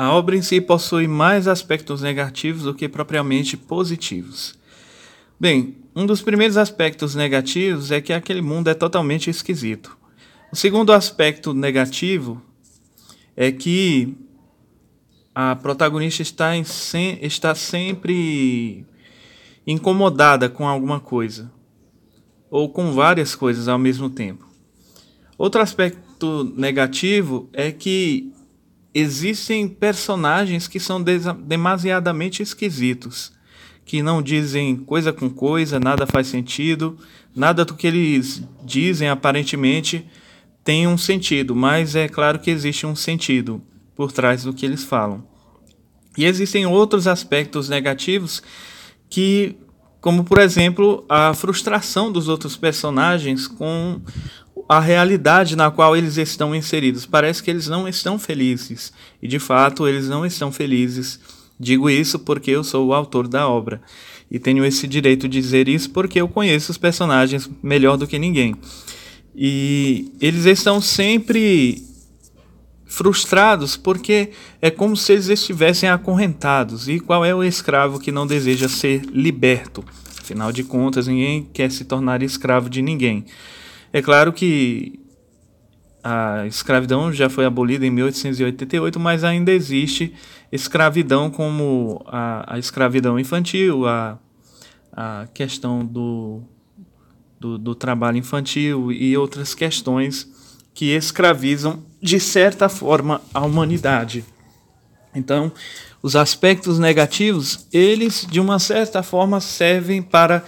A obra em si possui mais aspectos negativos do que propriamente positivos. Bem, um dos primeiros aspectos negativos é que aquele mundo é totalmente esquisito. O segundo aspecto negativo é que a protagonista está, em, está sempre incomodada com alguma coisa, ou com várias coisas ao mesmo tempo. Outro aspecto negativo é que existem personagens que são demasiadamente esquisitos, que não dizem coisa com coisa, nada faz sentido, nada do que eles dizem aparentemente tem um sentido, mas é claro que existe um sentido por trás do que eles falam. E existem outros aspectos negativos que, como por exemplo, a frustração dos outros personagens com a realidade na qual eles estão inseridos. Parece que eles não estão felizes. E de fato, eles não estão felizes. Digo isso porque eu sou o autor da obra. E tenho esse direito de dizer isso porque eu conheço os personagens melhor do que ninguém. E eles estão sempre frustrados porque é como se eles estivessem acorrentados. E qual é o escravo que não deseja ser liberto? Afinal de contas, ninguém quer se tornar escravo de ninguém. É claro que a escravidão já foi abolida em 1888, mas ainda existe escravidão como a, a escravidão infantil, a, a questão do, do, do trabalho infantil e outras questões que escravizam de certa forma a humanidade. Então, os aspectos negativos, eles de uma certa forma servem para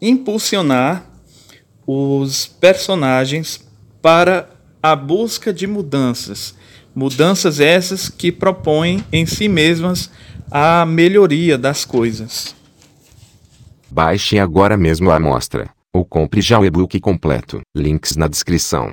impulsionar os personagens para a busca de mudanças. Mudanças essas que propõem em si mesmas a melhoria das coisas. Baixe agora mesmo a amostra, ou compre já o e-book completo. Links na descrição.